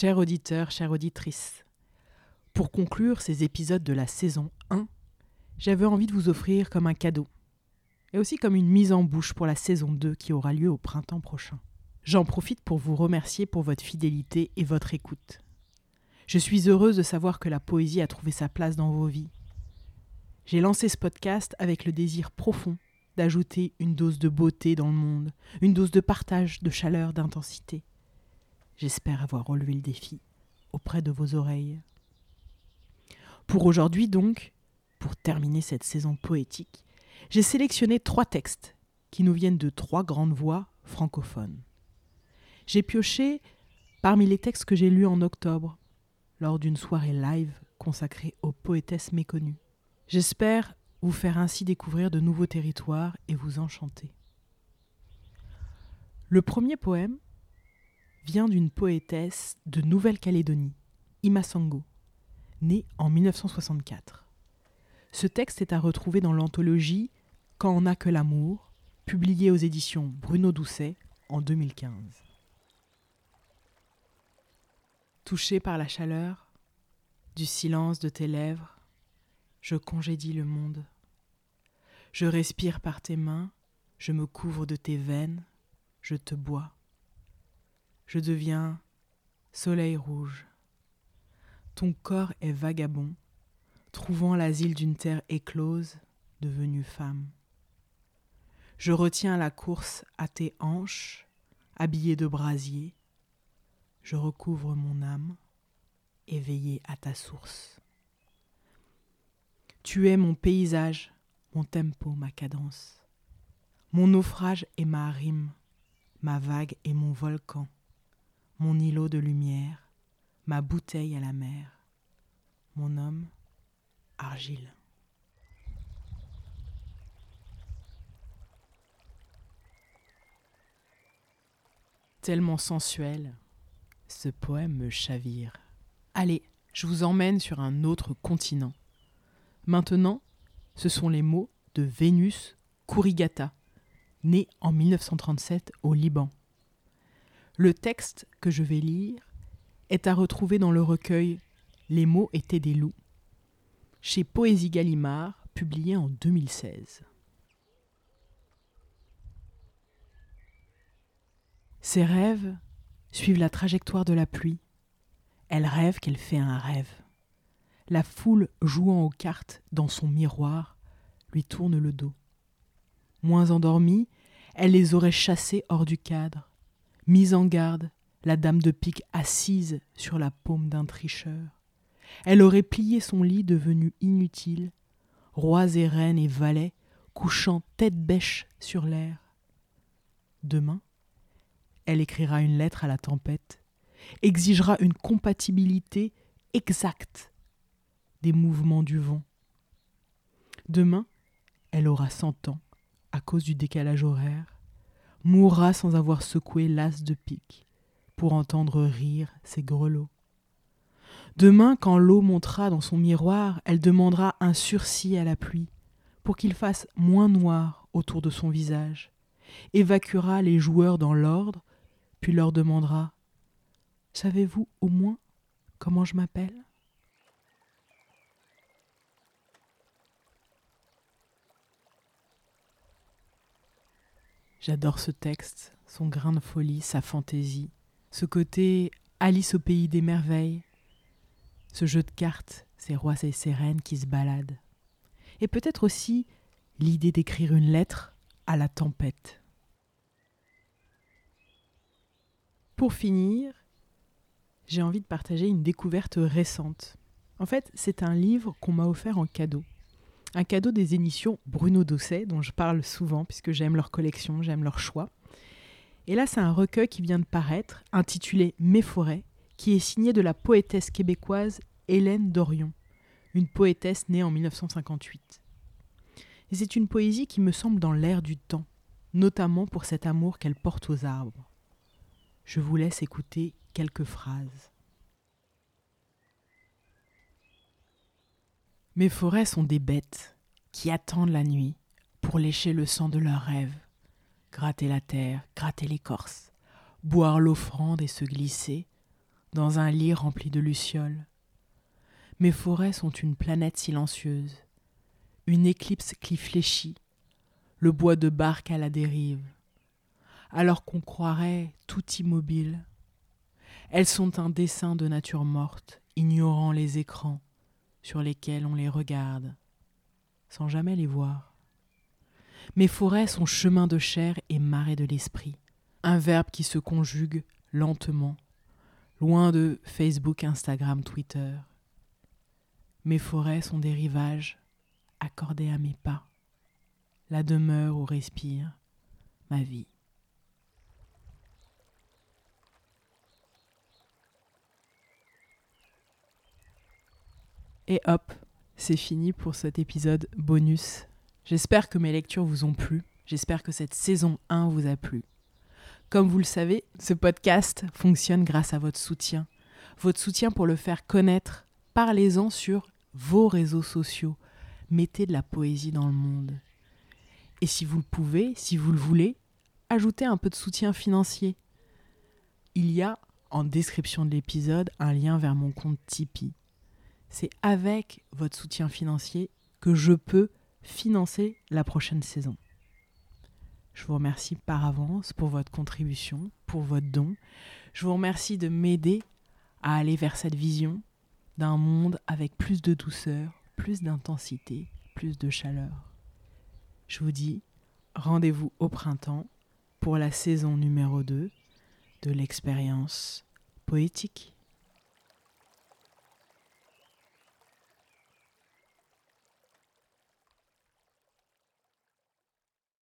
Chers auditeurs, chères auditrices, pour conclure ces épisodes de la saison 1, j'avais envie de vous offrir comme un cadeau, et aussi comme une mise en bouche pour la saison 2 qui aura lieu au printemps prochain. J'en profite pour vous remercier pour votre fidélité et votre écoute. Je suis heureuse de savoir que la poésie a trouvé sa place dans vos vies. J'ai lancé ce podcast avec le désir profond d'ajouter une dose de beauté dans le monde, une dose de partage, de chaleur, d'intensité. J'espère avoir relevé le défi auprès de vos oreilles. Pour aujourd'hui donc, pour terminer cette saison poétique, j'ai sélectionné trois textes qui nous viennent de trois grandes voix francophones. J'ai pioché parmi les textes que j'ai lus en octobre, lors d'une soirée live consacrée aux poétesses méconnues. J'espère vous faire ainsi découvrir de nouveaux territoires et vous enchanter. Le premier poème vient d'une poétesse de Nouvelle-Calédonie, Imasango, née en 1964. Ce texte est à retrouver dans l'anthologie Quand on n'a que l'amour, publiée aux éditions Bruno Doucet en 2015. Touché par la chaleur, du silence de tes lèvres, je congédie le monde. Je respire par tes mains, je me couvre de tes veines, je te bois je deviens soleil rouge. Ton corps est vagabond, trouvant l'asile d'une terre éclose, devenue femme. Je retiens la course à tes hanches, habillée de brasier. Je recouvre mon âme, éveillée à ta source. Tu es mon paysage, mon tempo, ma cadence. Mon naufrage est ma rime, ma vague est mon volcan mon îlot de lumière, ma bouteille à la mer, mon homme, argile. Tellement sensuel, ce poème me chavire. Allez, je vous emmène sur un autre continent. Maintenant, ce sont les mots de Vénus Kurigata, née en 1937 au Liban. Le texte que je vais lire est à retrouver dans le recueil Les mots étaient des loups, chez Poésie Gallimard, publié en 2016. Ses rêves suivent la trajectoire de la pluie. Elle rêve qu'elle fait un rêve. La foule jouant aux cartes dans son miroir lui tourne le dos. Moins endormie, elle les aurait chassés hors du cadre. Mise en garde, la dame de pique assise sur la paume d'un tricheur. Elle aurait plié son lit devenu inutile, rois et reines et valets couchant tête bêche sur l'air. Demain, elle écrira une lettre à la tempête, exigera une compatibilité exacte des mouvements du vent. Demain, elle aura cent ans à cause du décalage horaire mourra sans avoir secoué l'as de pique pour entendre rire ses grelots. Demain, quand l'eau montera dans son miroir, elle demandera un sursis à la pluie pour qu'il fasse moins noir autour de son visage, évacuera les joueurs dans l'ordre, puis leur demandera Savez-vous au moins comment je m'appelle? J'adore ce texte, son grain de folie, sa fantaisie, ce côté Alice au pays des merveilles, ce jeu de cartes, ces rois et ces reines qui se baladent. Et peut-être aussi l'idée d'écrire une lettre à la tempête. Pour finir, j'ai envie de partager une découverte récente. En fait, c'est un livre qu'on m'a offert en cadeau un cadeau des éditions Bruno Dosset, dont je parle souvent puisque j'aime leur collection, j'aime leur choix. Et là, c'est un recueil qui vient de paraître, intitulé Mes forêts, qui est signé de la poétesse québécoise Hélène Dorion, une poétesse née en 1958. Et c'est une poésie qui me semble dans l'air du temps, notamment pour cet amour qu'elle porte aux arbres. Je vous laisse écouter quelques phrases. Mes forêts sont des bêtes qui attendent la nuit pour lécher le sang de leurs rêves, gratter la terre, gratter l'écorce, boire l'offrande et se glisser dans un lit rempli de lucioles. Mes forêts sont une planète silencieuse, une éclipse qui fléchit, le bois de barque à la dérive, alors qu'on croirait tout immobile. Elles sont un dessin de nature morte, ignorant les écrans sur lesquels on les regarde, sans jamais les voir. Mes forêts sont chemin de chair et marée de l'esprit, un verbe qui se conjugue lentement, loin de Facebook, Instagram, Twitter. Mes forêts sont des rivages accordés à mes pas, la demeure où respire ma vie. Et hop, c'est fini pour cet épisode bonus. J'espère que mes lectures vous ont plu. J'espère que cette saison 1 vous a plu. Comme vous le savez, ce podcast fonctionne grâce à votre soutien. Votre soutien pour le faire connaître. Parlez-en sur vos réseaux sociaux. Mettez de la poésie dans le monde. Et si vous le pouvez, si vous le voulez, ajoutez un peu de soutien financier. Il y a en description de l'épisode un lien vers mon compte Tipeee c'est avec votre soutien financier que je peux financer la prochaine saison. Je vous remercie par avance pour votre contribution, pour votre don. Je vous remercie de m'aider à aller vers cette vision d'un monde avec plus de douceur, plus d'intensité, plus de chaleur. Je vous dis rendez-vous au printemps pour la saison numéro 2 de l'expérience poétique.